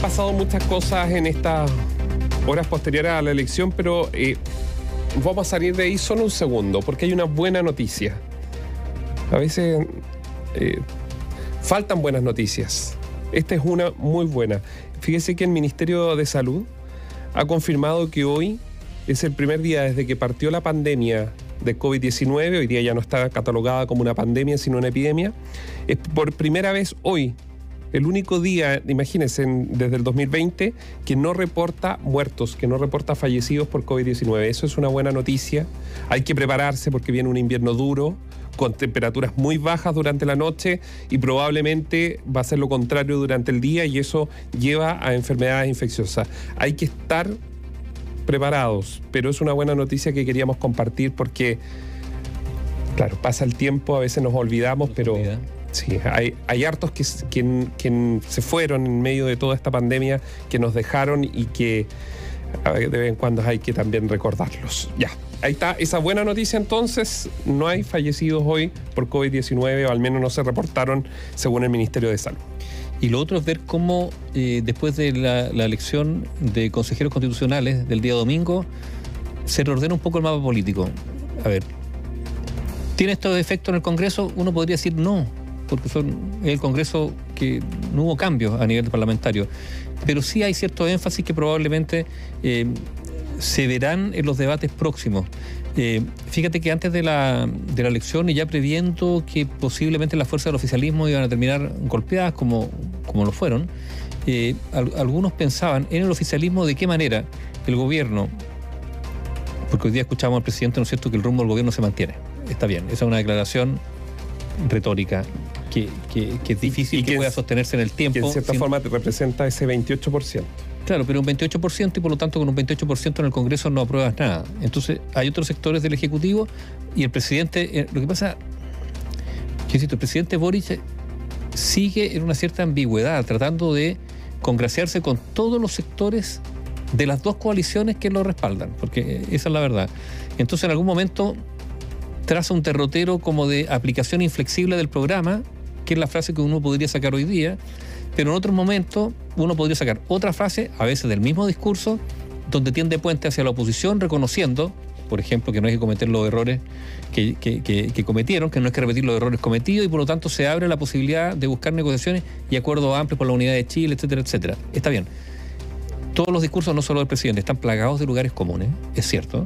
pasado muchas cosas en estas horas posteriores a la elección, pero eh, vamos a salir de ahí solo un segundo, porque hay una buena noticia. A veces eh, faltan buenas noticias. Esta es una muy buena. Fíjese que el Ministerio de Salud ha confirmado que hoy es el primer día desde que partió la pandemia de COVID-19, hoy día ya no está catalogada como una pandemia, sino una epidemia, es por primera vez hoy el único día, imagínense, desde el 2020, que no reporta muertos, que no reporta fallecidos por COVID-19. Eso es una buena noticia. Hay que prepararse porque viene un invierno duro, con temperaturas muy bajas durante la noche y probablemente va a ser lo contrario durante el día y eso lleva a enfermedades infecciosas. Hay que estar preparados, pero es una buena noticia que queríamos compartir porque, claro, pasa el tiempo, a veces nos olvidamos, pero... Sí, hay, hay hartos que, se fueron en medio de toda esta pandemia, que nos dejaron y que de vez en cuando hay que también recordarlos. Ya, ahí está esa buena noticia entonces. No hay fallecidos hoy por COVID-19, o al menos no se reportaron según el Ministerio de Salud. Y lo otro es ver cómo eh, después de la, elección de consejeros constitucionales del día domingo, se reordena un poco el mapa político. A ver, ¿tiene estos efectos en el Congreso? Uno podría decir no, porque son el Congreso que no hubo cambios a nivel parlamentario. Pero sí hay cierto énfasis que probablemente eh, se verán en los debates próximos. Eh, fíjate que antes de la, de la elección y ya previendo que posiblemente las fuerzas del oficialismo iban a terminar golpeadas como, como lo fueron, eh, algunos pensaban en el oficialismo de qué manera el gobierno, porque hoy día escuchamos al presidente, ¿no es cierto?, que el rumbo del gobierno se mantiene. Está bien, esa es una declaración retórica que, es difícil que pueda sostenerse en el tiempo. Que en cierta forma representa ese 28%. Claro, pero un 28% y por lo tanto con un 28% en el Congreso no apruebas nada. Entonces hay otros sectores del Ejecutivo y el presidente, eh, lo que pasa, que el presidente Boric sigue en una cierta ambigüedad, tratando de congraciarse con todos los sectores de las dos coaliciones que lo respaldan, porque esa es la verdad. Entonces en algún momento traza un terrotero como de aplicación inflexible del programa, que es la frase que uno podría sacar hoy día, pero en otros momentos uno podría sacar otra frase, a veces del mismo discurso, donde tiende puente hacia la oposición, reconociendo, por ejemplo, que no hay que cometer los errores que, cometieron, que no hay que repetir los errores cometidos y por lo tanto se abre la posibilidad de buscar negociaciones y acuerdos amplios por la unidad de Chile, etcétera, etcétera. Está bien. Todos los discursos, no solo del presidente, están plagados de lugares comunes, es cierto,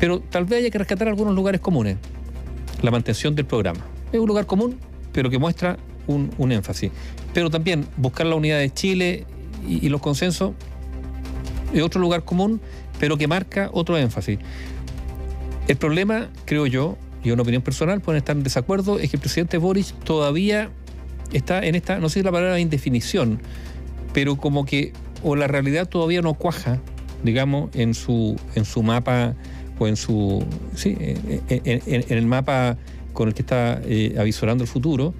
pero tal vez haya que rescatar algunos lugares comunes. La mantención del programa. Es un lugar común, pero que muestra un, énfasis. Pero también buscar la unidad de Chile y, los consensos es otro lugar común, pero que marca otro énfasis. El problema, creo yo, y una opinión personal, pueden estar en desacuerdo, es que el presidente Boris todavía está en esta, no sé si la palabra indefinición, pero como que, o la realidad todavía no cuaja, digamos, en su, en su mapa o en su, sí, en, el mapa con el que está eh, avisorando el futuro,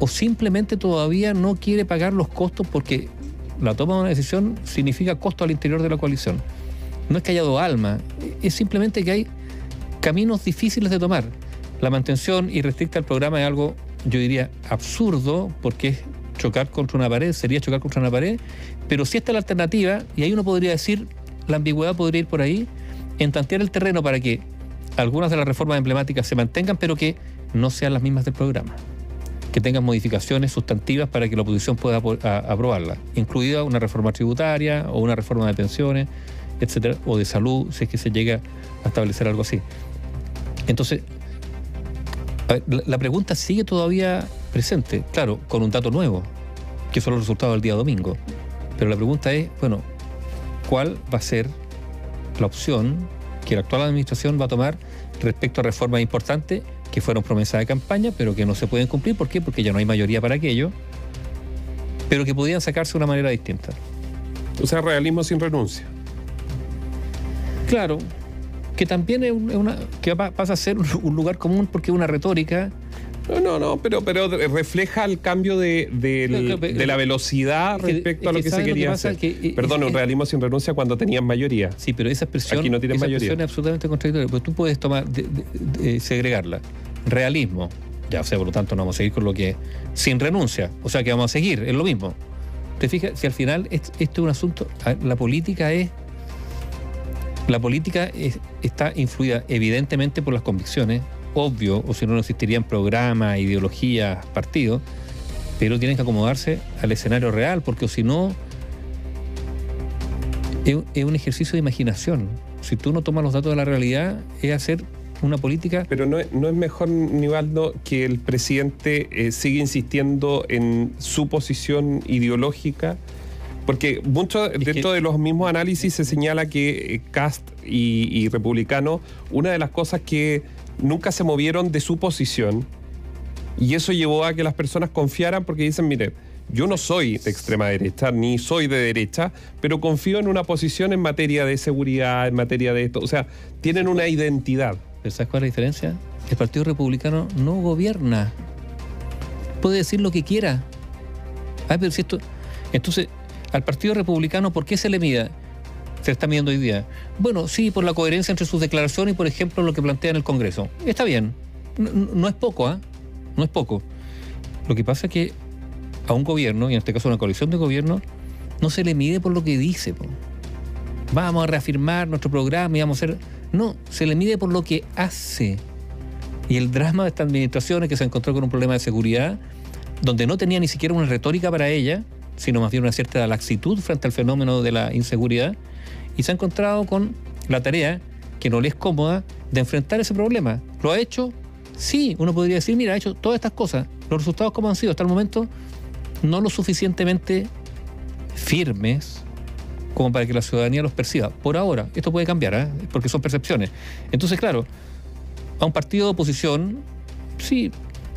o simplemente todavía no quiere pagar los costos porque la toma de una decisión significa costo al interior de la coalición. No es que haya dos alma, es simplemente que hay caminos difíciles de tomar. La mantención irrestricta del programa es algo, yo diría, absurdo, porque es chocar contra una pared, sería chocar contra una pared, pero si esta es la alternativa, y ahí uno podría decir, la ambigüedad podría ir por ahí, en tantear el terreno para que algunas de las reformas emblemáticas se mantengan, pero que no sean las mismas del programa que tengan modificaciones sustantivas para que la oposición pueda aprobarla, incluida una reforma tributaria o una reforma de pensiones, etcétera, o de salud, si es que se llega a establecer algo así. Entonces, la pregunta sigue todavía presente, claro, con un dato nuevo, que son los resultados del día domingo. Pero la pregunta es, bueno, ¿cuál va a ser la opción que la actual administración va a tomar respecto a reformas importantes que fueron promesas de campaña, pero que no se pueden cumplir. ¿Por qué? Porque ya no hay mayoría para aquello, pero que podían sacarse de una manera distinta. O sea, realismo sin renuncia. Claro, que también es una, que pasa a ser un lugar común porque es una retórica no, no, no, pero, pero refleja el cambio de, la velocidad respecto a lo que, se quería hacer. Perdón, un realismo sin renuncia cuando tenían mayoría. Sí, pero esa expresión, Aquí no tienen esa expresión es absolutamente contradictoria. Pero tú puedes tomar, segregarla. Realismo. Ya, o sea, por lo tanto, no vamos a seguir con lo que. Sin renuncia. O sea, que vamos a seguir, es lo mismo. te fijas, si al final esto es un asunto, la política es la política está influida evidentemente por las convicciones, obvio, o si no, no existirían programas, ideologías, partidos, pero tienen que acomodarse al escenario real, porque si no, es, un ejercicio de imaginación. Si tú no tomas los datos de la realidad, es hacer una política. Pero no, no es mejor, Nivaldo, que el presidente eh, siga insistiendo en su posición ideológica porque mucho dentro de los mismos análisis se señala que eh, Cast y, Republicano, una de las cosas que nunca se movieron de su posición, y eso llevó a que las personas confiaran porque dicen, mire, yo no soy de extrema derecha, ni soy de derecha, pero confío en una posición en materia de seguridad, en materia de esto. O sea, tienen una identidad. ¿Sabes cuál es la diferencia? El Partido Republicano no gobierna. Puede decir lo que quiera. Ay, pero si esto. Entonces, al Partido Republicano, ¿por qué se le mide? Se está midiendo hoy día. Bueno, sí, por la coherencia entre sus declaraciones y, por ejemplo, lo que plantea en el Congreso. Está bien. No, es poco, ¿ah? No es poco. Lo que pasa es que a un gobierno, y en este caso a una coalición de gobierno, no se le mide por lo que dice. Vamos a reafirmar nuestro programa y vamos a hacer... No, se le mide por lo que hace. Y el drama de esta administración es que se encontró con un problema de seguridad donde no tenía ni siquiera una retórica para ella sino más bien una cierta laxitud frente al fenómeno de la inseguridad, y se ha encontrado con la tarea, que no le es cómoda, de enfrentar ese problema. ¿Lo ha hecho? Sí, uno podría decir, mira, ha hecho todas estas cosas. Los resultados como han sido hasta el momento, no lo suficientemente firmes como para que la ciudadanía los perciba. Por ahora, esto puede cambiar, ¿eh? porque son percepciones. Entonces, claro, a un partido de oposición, sí,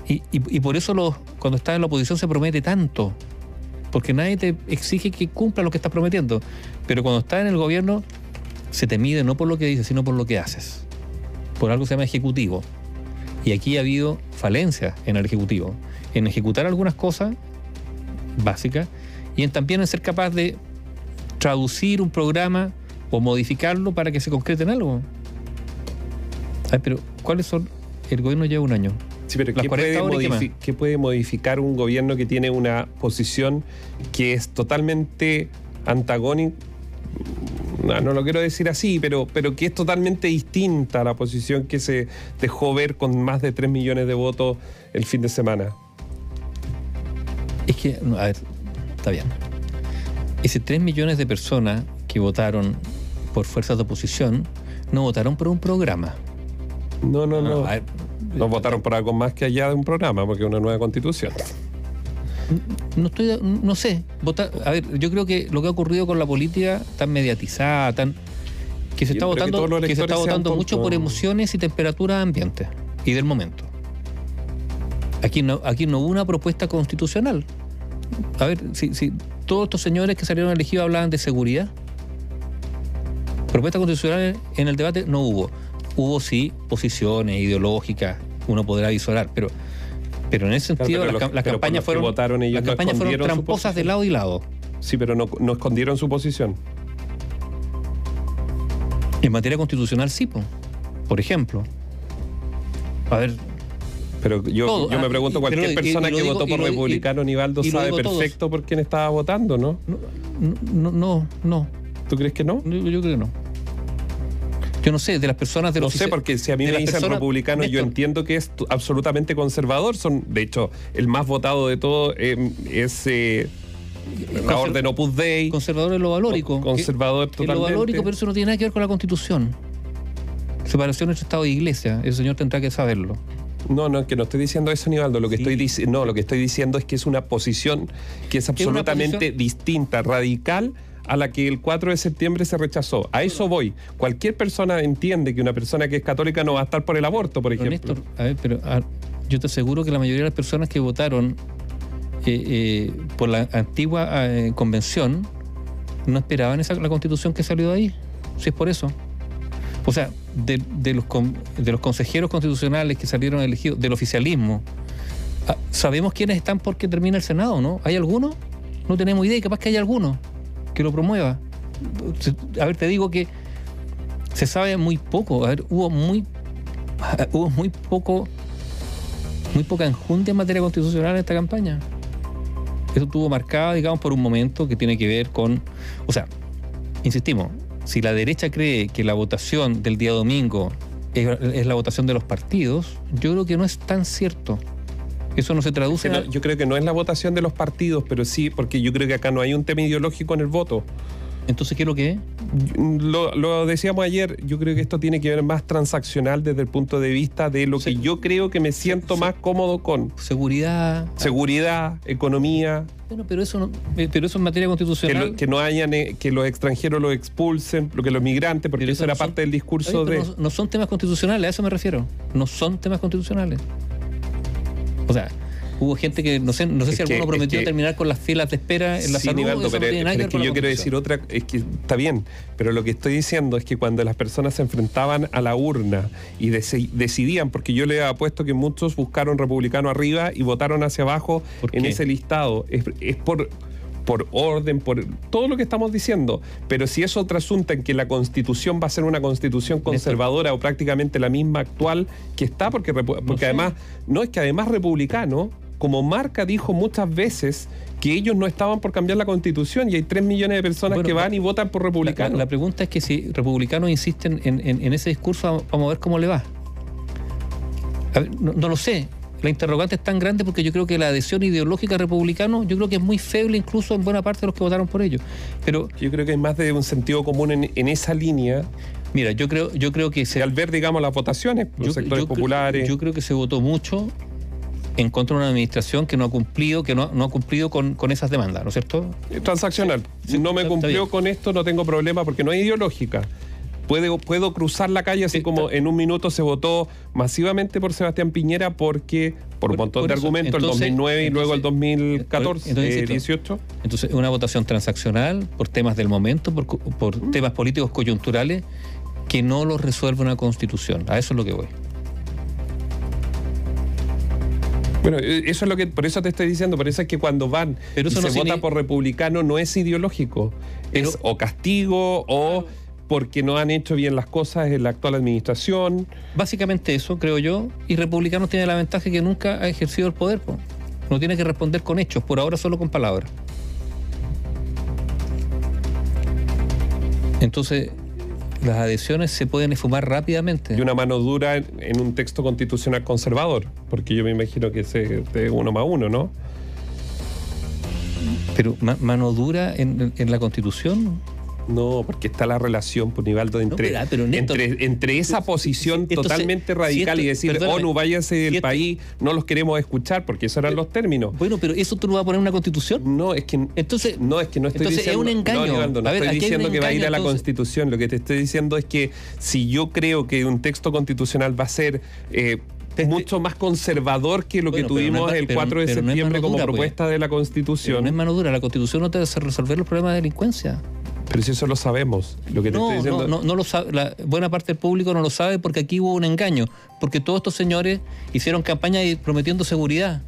y, y por eso los, cuando está en la oposición se promete tanto, porque nadie te exige que cumpla lo que estás prometiendo. Pero cuando estás en el gobierno, se te mide no por lo que dices, sino por lo que haces. Por algo que se llama ejecutivo. Y aquí ha habido falencias en el ejecutivo, en ejecutar algunas cosas básicas y en también en ser capaz de traducir un programa o modificarlo para que se concrete en algo. Ay, pero ¿cuáles son? El gobierno lleva un año. Sí, pero ¿qué puede, modificar un gobierno que tiene una posición que es totalmente antagónica? No, lo quiero decir así, pero, pero que es totalmente distinta a la posición que se dejó ver con más de 3 millones de votos el fin de semana. Es que, a ver, está bien. Ese 3 millones de personas que votaron por fuerzas de oposición no votaron por un programa. No, no, no. no votaron por algo más que allá de un programa, porque es una nueva constitución. No estoy, no sé. a ver, yo creo que lo que ha ocurrido con la política tan mediatizada, tan que se está votando, que, se está votando mucho por emociones y temperaturas ambiente y del momento. Aquí no, aquí no hubo una propuesta constitucional. A ver, si, si todos estos señores que salieron elegidos hablaban de seguridad, propuesta constitucional en el debate no hubo. Hubo sí posiciones ideológicas, uno podrá visorar, pero, pero en ese sentido las, campañas fueron, votaron ellos las campañas fueron tramposas de lado y lado. Sí, pero no, escondieron su posición. En materia constitucional sí, por ejemplo. A ver, pero yo, yo me ah, pregunto, cualquier persona que votó por republicano, Nivaldo, sabe perfecto por quién estaba votando, ¿no? No, no, no. ¿Tú crees que no? yo creo que no. Yo no sé, de las personas de los... No sé, porque si a mí me dicen republicano, yo entiendo que es absolutamente conservador. Son, de hecho, el más votado de todo eh, es... Eh, la orden Opus Dei. Conservador es lo valórico. Conservador totalmente. lo valórico, pero eso no tiene nada que ver con la Constitución. Separación entre Estado e Iglesia. El señor tendrá que saberlo. No, no, que no estoy diciendo eso, Nivaldo. Lo que estoy diciendo, no, lo que estoy diciendo es que es una posición que es absolutamente distinta, radical a la que el 4 de septiembre se rechazó. A eso voy. Cualquier persona entiende que una persona que es católica no va a estar por el aborto, por ejemplo. Néstor, a ver, pero yo te aseguro que la mayoría de las personas que votaron eh, eh, por la antigua eh, convención no esperaban esa, la constitución que salió de ahí. Si es por eso. O sea, de, los, de los consejeros constitucionales que salieron elegidos, del oficialismo, ah, ¿sabemos quiénes están porque termina el Senado, no? ¿Hay alguno? No tenemos idea y capaz que hay alguno que lo promueva. A ver, te digo que se sabe muy poco. A ver, hubo muy, hubo muy poco, muy poca enjundia en materia constitucional en esta campaña. Eso estuvo marcado, digamos, por un momento que tiene que ver con, o sea, insistimos, si la derecha cree que la votación del día domingo es, la votación de los partidos, yo creo que no es tan cierto. Eso no se traduce. yo creo que no es la votación de los partidos, pero sí, porque yo creo que acá no hay un tema ideológico en el voto. Entonces, ¿qué es lo que es? Lo, decíamos ayer, yo creo que esto tiene que ver más transaccional desde el punto de vista de lo que yo creo que me siento más cómodo con. Seguridad. Seguridad, economía. Bueno, pero eso, no, eh, pero eso en materia constitucional. Que, no hayan, eh, que los extranjeros los expulsen, lo que los migrantes, porque eso, era parte del discurso de. no son temas constitucionales, a eso me refiero. No son temas constitucionales. O sea, Hubo gente que, no sé, no sé si alguno prometió terminar con las filas de espera en la sí, salud. pero, es que yo quiero decir otra, es que está bien, pero lo que estoy diciendo es que cuando las personas se enfrentaban a la urna y decidían, porque yo le he apuesto que muchos buscaron republicano arriba y votaron hacia abajo en ese listado, es, por por orden, por todo lo que estamos diciendo. Pero si eso trasunta en que la constitución va a ser una constitución conservadora o prácticamente la misma actual que está, porque, porque además, no es que además republicano como marca dijo muchas veces que ellos no estaban por cambiar la constitución y hay tres millones de personas que van y votan por republicanos. La, pregunta es que si republicanos insisten en, ese discurso, vamos a ver cómo le va. no, lo sé. La interrogante es tan grande porque yo creo que la adhesión ideológica republicano, yo creo que es muy feble incluso en buena parte de los que votaron por ello. Pero yo creo que hay más de un sentido común en, esa línea. Mira, yo creo, yo creo que se, al ver, digamos, las votaciones, los sectores populares. yo creo que se votó mucho en contra de una administración que no ha cumplido, que no, ha cumplido con, esas demandas, ¿no es cierto? Transaccional. si no me cumplió con esto, no tengo problema porque no es ideológica. Puedo, puedo cruzar la calle así como en un minuto se votó masivamente por Sebastián Piñera porque por un montón de argumentos el 2009 y luego el 2014 entonces, 18 eh, entonces una votación transaccional por temas del momento por, por mm. temas políticos coyunturales que no los resuelve una constitución. A eso es lo que voy. Bueno, e, eso es lo que, por eso te estoy diciendo, por eso es que cuando van pero y se vota por republicano no es ideológico, es o castigo o porque no han hecho bien las cosas en la actual administración. Básicamente eso, creo yo, y republicanos tiene la ventaja que nunca ha ejercido el poder, no tiene que responder con hechos, por ahora solo con palabras. Entonces, las adhesiones se pueden esfumar rápidamente. Y una mano dura en, un texto constitucional conservador, porque yo me imagino que es de uno más uno, ¿no? Pero mano dura en, en la constitución. No, porque está la relación, por Nivaldo, entre, entre, entre, esa posición totalmente radical y decir, ONU, váyanse del país, no los queremos escuchar, porque esos eran los términos. Bueno, pero ¿eso tú no vas a poner en una constitución? No, es que. Entonces, no, es que no estoy diciendo. es un engaño. No, estoy diciendo que va a ir a la constitución. Lo que te estoy diciendo es que si yo creo que un texto constitucional va a ser. Eh, mucho más conservador que lo que tuvimos el 4 de septiembre como pues. propuesta de la Constitución. no es mano dura, la Constitución no te hace resolver los problemas de delincuencia. Pero si eso lo sabemos, lo que te estoy diciendo. No, no, lo sabe, la buena parte del público no lo sabe porque aquí hubo un engaño, porque todos estos señores hicieron campaña prometiendo seguridad.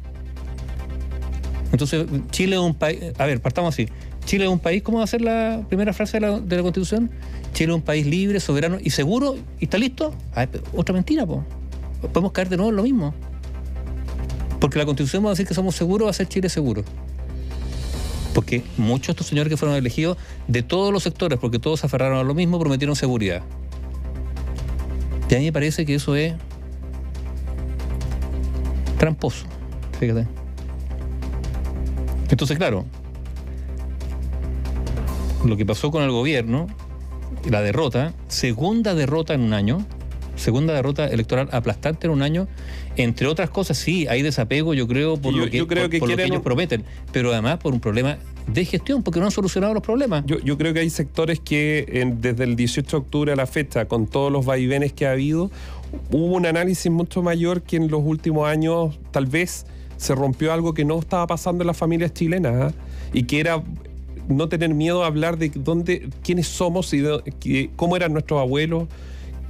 Entonces, Chile es un país. A ver, partamos así. Chile es un país, ¿cómo va a ser la primera frase de la, de la Constitución? Chile es un país libre, soberano y seguro, y está listo. otra mentira, pues. Podemos caer de nuevo en lo mismo. Porque la Constitución va a decir que somos seguros, va a ser Chile seguro porque muchos de estos señores que fueron elegidos de todos los sectores, porque todos se aferraron a lo mismo, prometieron seguridad. Y a mí me parece que eso es tramposo, fíjate. Entonces, claro, lo que pasó con el gobierno, la derrota, segunda derrota en un año, segunda derrota electoral aplastante en un año, entre otras cosas, sí, hay desapego, yo creo, por, lo, que, ellos prometen, pero además por un problema de gestión, porque no han solucionado los problemas. Yo, creo que hay sectores que desde el 18 de octubre a la fecha, con todos los vaivenes que ha habido, hubo un análisis mucho mayor que en los últimos años tal vez se rompió algo que no estaba pasando en las familias chilenas ¿ah? y que era no tener miedo a hablar de dónde, quiénes somos y cómo eran nuestros abuelos,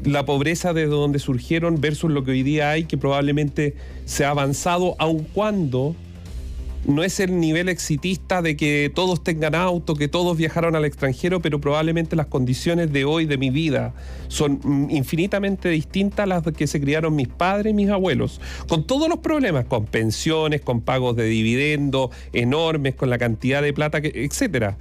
la pobreza de donde surgieron versus lo que hoy día hay, que probablemente se ha avanzado, aun cuando no es el nivel exitista de que todos tengan auto, que todos viajaron al extranjero, pero probablemente las condiciones de hoy de mi vida son mm, infinitamente distintas a las que se criaron mis padres y mis abuelos, con todos los problemas, con pensiones, con pagos de dividendos enormes, con la cantidad de plata, que, etcétera.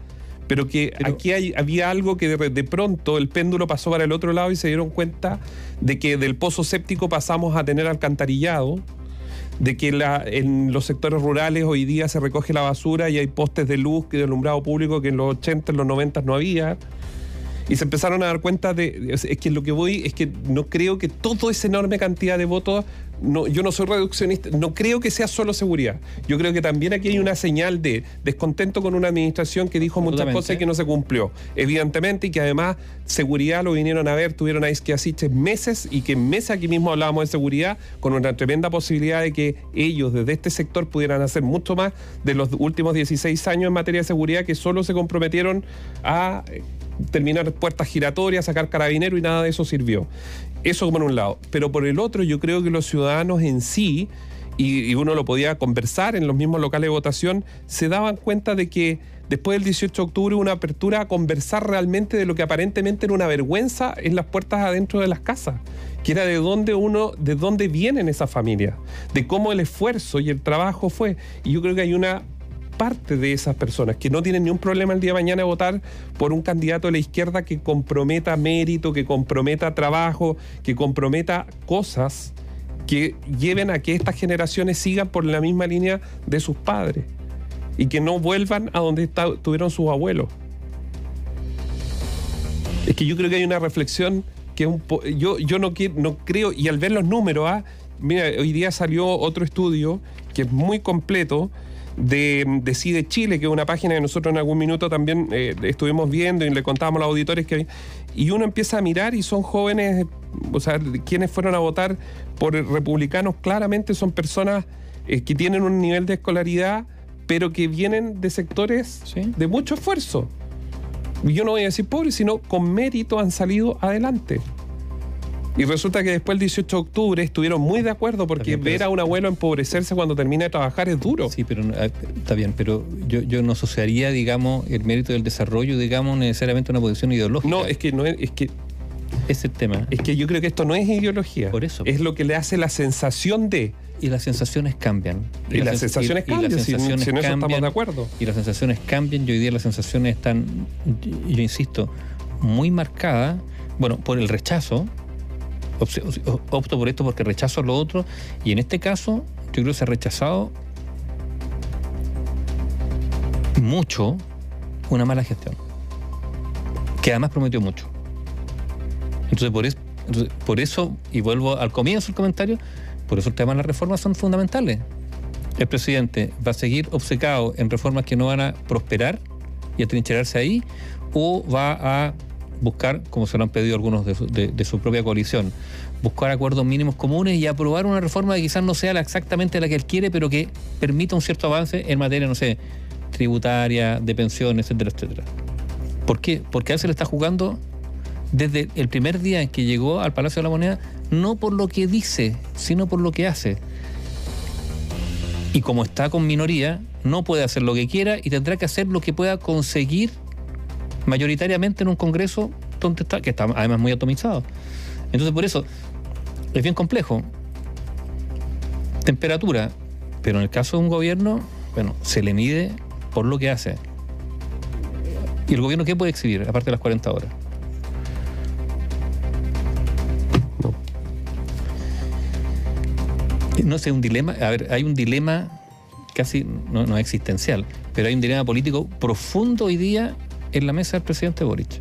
Pero que aquí hay, había algo que de, de pronto el péndulo pasó para el otro lado y se dieron cuenta de que del pozo séptico pasamos a tener alcantarillado de que en los sectores rurales hoy día se recoge la basura y hay postes de luz y de alumbrado público que en los 80, en los 90 no había. Y se empezaron a dar cuenta de, es que lo que voy es que no creo que toda esa enorme cantidad de votos no, yo no soy reduccionista, no creo que sea solo seguridad. Yo creo que también aquí hay una señal de descontento con una administración que dijo muchas cosas y que no se cumplió, evidentemente, y que además seguridad lo vinieron a ver, tuvieron ahí que así meses y que meses aquí mismo hablábamos de seguridad, con una tremenda posibilidad de que ellos desde este sector pudieran hacer mucho más de los últimos 16 años en materia de seguridad que solo se comprometieron a terminar puertas giratorias, sacar carabinero y nada de eso sirvió. Eso por un lado. Pero por el otro, yo creo que los ciudadanos en sí, y, uno lo podía conversar en los mismos locales de votación, se daban cuenta de que después del 18 de octubre una apertura a conversar realmente de lo que aparentemente era una vergüenza en las puertas adentro de las casas, que era de dónde uno, de dónde vienen esas familias, de cómo el esfuerzo y el trabajo fue. Y yo creo que hay una parte de esas personas que no tienen ni un problema el día de mañana votar por un candidato de la izquierda que comprometa mérito, que comprometa trabajo, que comprometa cosas que lleven a que estas generaciones sigan por la misma línea de sus padres y que no vuelvan a donde tuvieron sus abuelos. Es que yo creo que hay una reflexión que un yo, yo no, no creo, y al ver los números, ¿ah? mira, hoy día salió otro estudio que es muy completo, de Decide Chile, que es una página que nosotros en algún minuto también eh, estuvimos viendo y le contábamos a los auditores que y uno empieza a mirar y son jóvenes, o sea, quienes fueron a votar por republicanos claramente son personas eh, que tienen un nivel de escolaridad, pero que vienen de sectores de mucho esfuerzo. Y yo no voy a decir pobres, sino con mérito han salido adelante. Y resulta que después del 18 de octubre estuvieron muy de acuerdo porque ver a un abuelo empobrecerse cuando termina de trabajar es duro. Sí, pero ah, está bien, pero yo, yo no asociaría, digamos, el mérito del desarrollo, digamos, necesariamente a una posición ideológica. No, es que no es, es que es el tema. Es que yo creo que esto no es ideología. Por eso. Es lo que le hace la sensación de. Y las sensaciones cambian. Y, las, sensaciones cambian, si, en eso estamos de acuerdo. Y las sensaciones cambian, y hoy día las sensaciones están, yo insisto, muy marcadas, bueno, por el rechazo, opto por esto porque rechazo lo otro. Y en este caso, yo creo que se ha rechazado mucho una mala gestión. Que además prometió mucho. Entonces, por eso, por eso y vuelvo al comienzo del comentario, por eso el tema de las reformas son fundamentales. El presidente va a seguir obcecado en reformas que no van a prosperar y a trincherarse ahí, o va a buscar, como se lo han pedido algunos de su, propia coalición, buscar acuerdos mínimos comunes y aprobar una reforma que quizás no sea exactamente la que él quiere, pero que permita un cierto avance en materia, no sé, tributaria, de pensiones, etcétera, etcétera. ¿Por qué? Porque a él se le está jugando desde el primer día en que llegó al Palacio de la Moneda, no por lo que dice, sino por lo que hace. Y como está con minoría, no puede hacer lo que quiera y tendrá que hacer lo que pueda conseguir mayoritariamente en un Congreso donde está, que está además muy atomizado. Entonces, por eso, es bien complejo. Temperatura, pero en el caso de un gobierno, bueno, se le mide por lo que hace. ¿Y el gobierno qué puede exhibir, aparte de las 40 horas? No. Sé, un dilema, a ver, hay un dilema casi, no, no existencial, pero hay un dilema político profundo hoy día en la mesa del presidente Boric.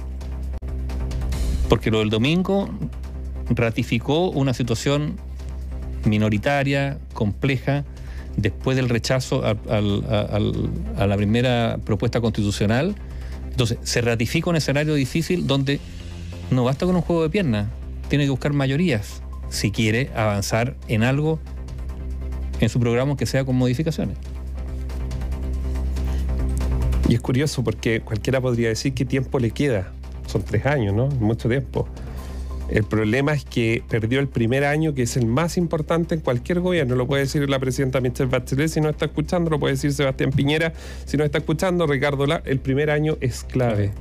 Porque lo del domingo ratificó una situación minoritaria, compleja, después del rechazo a, la primera propuesta constitucional. Entonces, se ratifica un escenario difícil donde no basta con un juego de piernas, tiene que buscar mayorías si quiere avanzar en algo en su programa que sea con modificaciones. Y es curioso porque cualquiera podría decir qué tiempo le queda. Son tres años, ¿no? Mucho tiempo. El problema es que perdió el primer año, que es el más importante en cualquier gobierno. Lo puede decir la presidenta Michelle Bachelet si no está escuchando, lo puede decir Sebastián Piñera si no está escuchando, Ricardo La. El primer año es clave.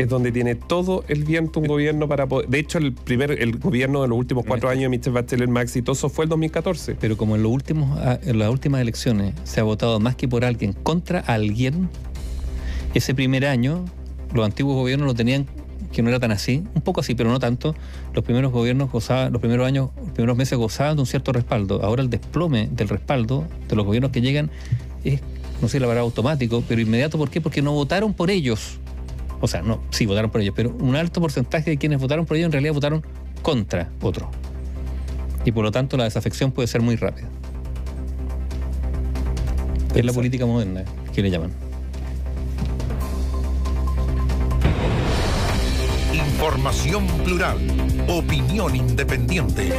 Es donde tiene todo el viento un gobierno para poder. De hecho, el primer el gobierno de los últimos cuatro años de Michelle Bachelet más exitoso fue el 2014. Pero como en, los últimos, ah, en las últimas elecciones se ha votado más que por alguien contra alguien, ese primer año los antiguos gobiernos lo tenían que no era tan así, un poco así, pero no tanto. Los primeros gobiernos gozaban, los primeros años, los primeros meses gozaban de un cierto respaldo. Ahora el desplome del respaldo de los gobiernos que llegan es, no sé la verdad, automático, pero inmediato. ¿Por qué? Porque no votaron por ellos. O sea, no, sí votaron por ellos, pero un alto porcentaje de quienes votaron por ellos en realidad votaron contra otro. Y por lo tanto la desafección puede ser muy rápida. Es la política moderna, que le llaman. Información plural. Opinión independiente.